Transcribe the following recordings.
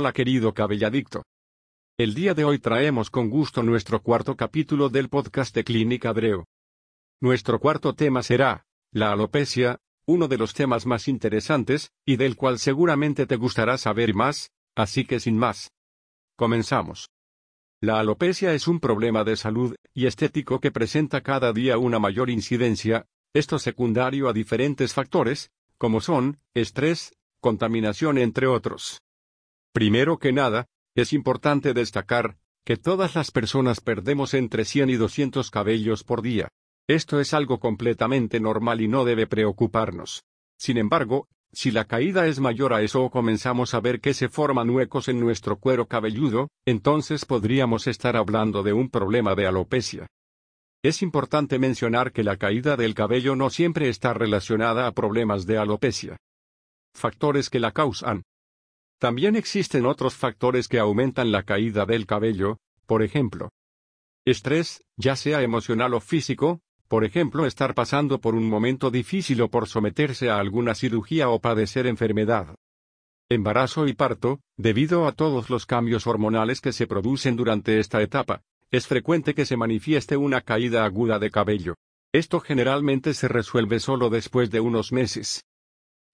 Hola querido cabelladicto. El día de hoy traemos con gusto nuestro cuarto capítulo del podcast de Clínica Abreu. Nuestro cuarto tema será, la alopecia, uno de los temas más interesantes, y del cual seguramente te gustará saber más, así que sin más. Comenzamos. La alopecia es un problema de salud y estético que presenta cada día una mayor incidencia, esto secundario a diferentes factores, como son, estrés, contaminación entre otros. Primero que nada, es importante destacar, que todas las personas perdemos entre 100 y 200 cabellos por día. Esto es algo completamente normal y no debe preocuparnos. Sin embargo, si la caída es mayor a eso o comenzamos a ver que se forman huecos en nuestro cuero cabelludo, entonces podríamos estar hablando de un problema de alopecia. Es importante mencionar que la caída del cabello no siempre está relacionada a problemas de alopecia. Factores que la causan. También existen otros factores que aumentan la caída del cabello, por ejemplo, estrés, ya sea emocional o físico, por ejemplo estar pasando por un momento difícil o por someterse a alguna cirugía o padecer enfermedad. Embarazo y parto, debido a todos los cambios hormonales que se producen durante esta etapa, es frecuente que se manifieste una caída aguda de cabello. Esto generalmente se resuelve solo después de unos meses.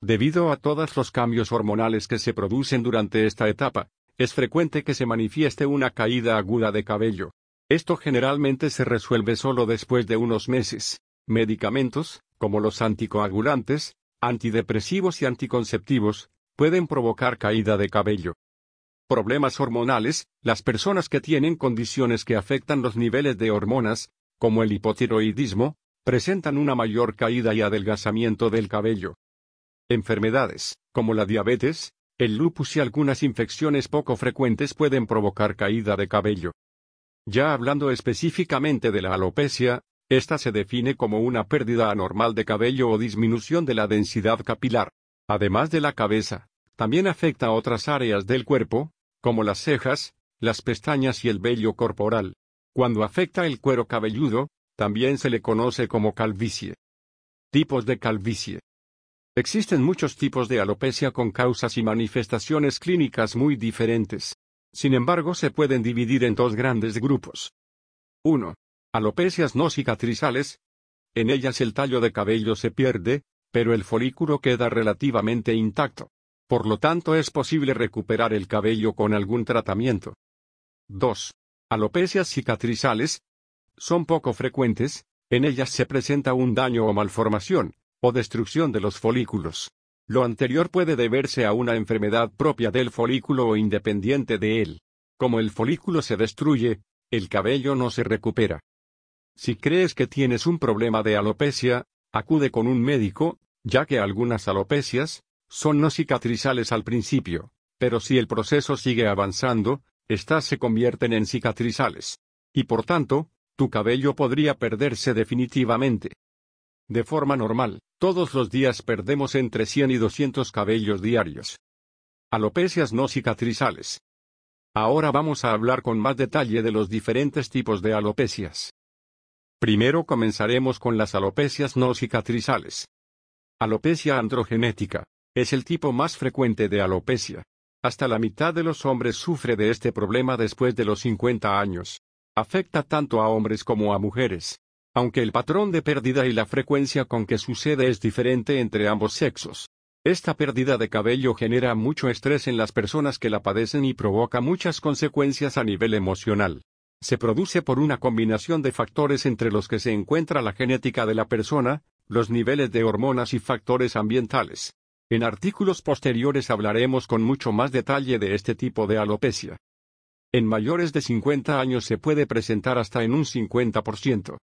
Debido a todos los cambios hormonales que se producen durante esta etapa, es frecuente que se manifieste una caída aguda de cabello. Esto generalmente se resuelve solo después de unos meses. Medicamentos, como los anticoagulantes, antidepresivos y anticonceptivos, pueden provocar caída de cabello. Problemas hormonales, las personas que tienen condiciones que afectan los niveles de hormonas, como el hipotiroidismo, presentan una mayor caída y adelgazamiento del cabello. Enfermedades, como la diabetes, el lupus y algunas infecciones poco frecuentes pueden provocar caída de cabello. Ya hablando específicamente de la alopecia, esta se define como una pérdida anormal de cabello o disminución de la densidad capilar. Además de la cabeza, también afecta a otras áreas del cuerpo, como las cejas, las pestañas y el vello corporal. Cuando afecta el cuero cabelludo, también se le conoce como calvicie. Tipos de calvicie. Existen muchos tipos de alopecia con causas y manifestaciones clínicas muy diferentes. Sin embargo, se pueden dividir en dos grandes grupos. 1. Alopecias no cicatrizales. En ellas el tallo de cabello se pierde, pero el folículo queda relativamente intacto. Por lo tanto, es posible recuperar el cabello con algún tratamiento. 2. Alopecias cicatrizales. Son poco frecuentes, en ellas se presenta un daño o malformación, o destrucción de los folículos. Lo anterior puede deberse a una enfermedad propia del folículo o independiente de él. Como el folículo se destruye, el cabello no se recupera. Si crees que tienes un problema de alopecia, acude con un médico, ya que algunas alopecias son no cicatrizales al principio, pero si el proceso sigue avanzando, éstas se convierten en cicatrizales. Y por tanto, tu cabello podría perderse definitivamente. De forma normal, todos los días perdemos entre 100 y 200 cabellos diarios. Alopecias no cicatrizales. Ahora vamos a hablar con más detalle de los diferentes tipos de alopecias. Primero comenzaremos con las alopecias no cicatrizales. Alopecia androgenética. Es el tipo más frecuente de alopecia. Hasta la mitad de los hombres sufre de este problema después de los 50 años. Afecta tanto a hombres como a mujeres aunque el patrón de pérdida y la frecuencia con que sucede es diferente entre ambos sexos. Esta pérdida de cabello genera mucho estrés en las personas que la padecen y provoca muchas consecuencias a nivel emocional. Se produce por una combinación de factores entre los que se encuentra la genética de la persona, los niveles de hormonas y factores ambientales. En artículos posteriores hablaremos con mucho más detalle de este tipo de alopecia. En mayores de 50 años se puede presentar hasta en un 50%.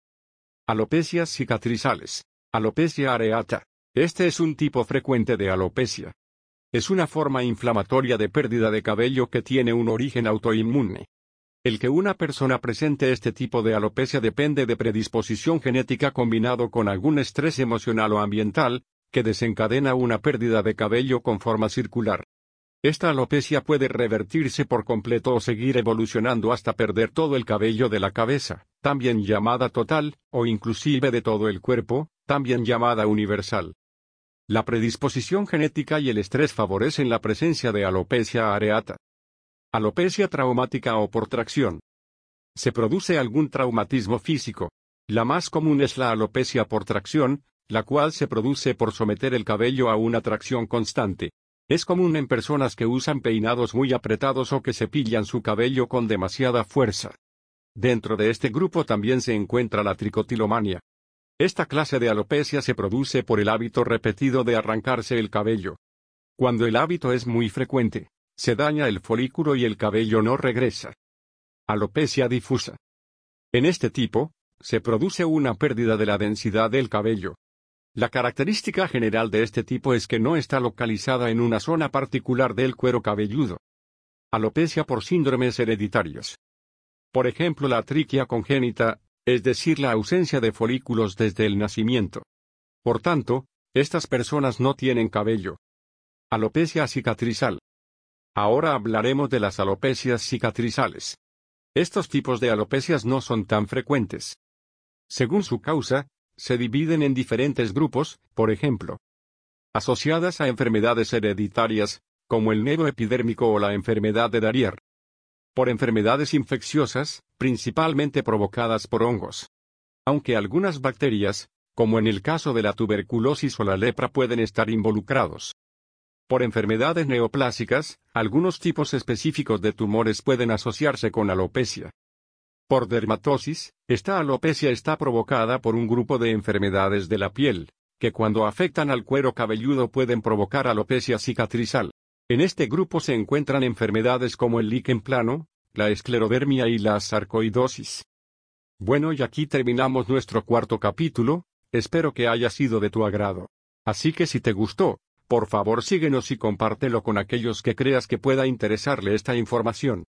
Alopecias cicatrizales. Alopecia areata. Este es un tipo frecuente de alopecia. Es una forma inflamatoria de pérdida de cabello que tiene un origen autoinmune. El que una persona presente este tipo de alopecia depende de predisposición genética combinado con algún estrés emocional o ambiental, que desencadena una pérdida de cabello con forma circular. Esta alopecia puede revertirse por completo o seguir evolucionando hasta perder todo el cabello de la cabeza, también llamada total, o inclusive de todo el cuerpo, también llamada universal. La predisposición genética y el estrés favorecen la presencia de alopecia areata. Alopecia traumática o por tracción. Se produce algún traumatismo físico. La más común es la alopecia por tracción, la cual se produce por someter el cabello a una tracción constante. Es común en personas que usan peinados muy apretados o que cepillan su cabello con demasiada fuerza. Dentro de este grupo también se encuentra la tricotilomania. Esta clase de alopecia se produce por el hábito repetido de arrancarse el cabello. Cuando el hábito es muy frecuente, se daña el folículo y el cabello no regresa. Alopecia difusa. En este tipo, se produce una pérdida de la densidad del cabello. La característica general de este tipo es que no está localizada en una zona particular del cuero cabelludo. Alopecia por síndromes hereditarios. Por ejemplo, la triquia congénita, es decir, la ausencia de folículos desde el nacimiento. Por tanto, estas personas no tienen cabello. Alopecia cicatrizal. Ahora hablaremos de las alopecias cicatrizales. Estos tipos de alopecias no son tan frecuentes. Según su causa, se dividen en diferentes grupos, por ejemplo, asociadas a enfermedades hereditarias, como el nevo epidérmico o la enfermedad de Darier. Por enfermedades infecciosas, principalmente provocadas por hongos. Aunque algunas bacterias, como en el caso de la tuberculosis o la lepra, pueden estar involucrados. Por enfermedades neoplásicas, algunos tipos específicos de tumores pueden asociarse con alopecia. Por dermatosis, esta alopecia está provocada por un grupo de enfermedades de la piel, que cuando afectan al cuero cabelludo pueden provocar alopecia cicatrizal. En este grupo se encuentran enfermedades como el líquen plano, la esclerodermia y la sarcoidosis. Bueno y aquí terminamos nuestro cuarto capítulo, espero que haya sido de tu agrado. Así que si te gustó, por favor síguenos y compártelo con aquellos que creas que pueda interesarle esta información.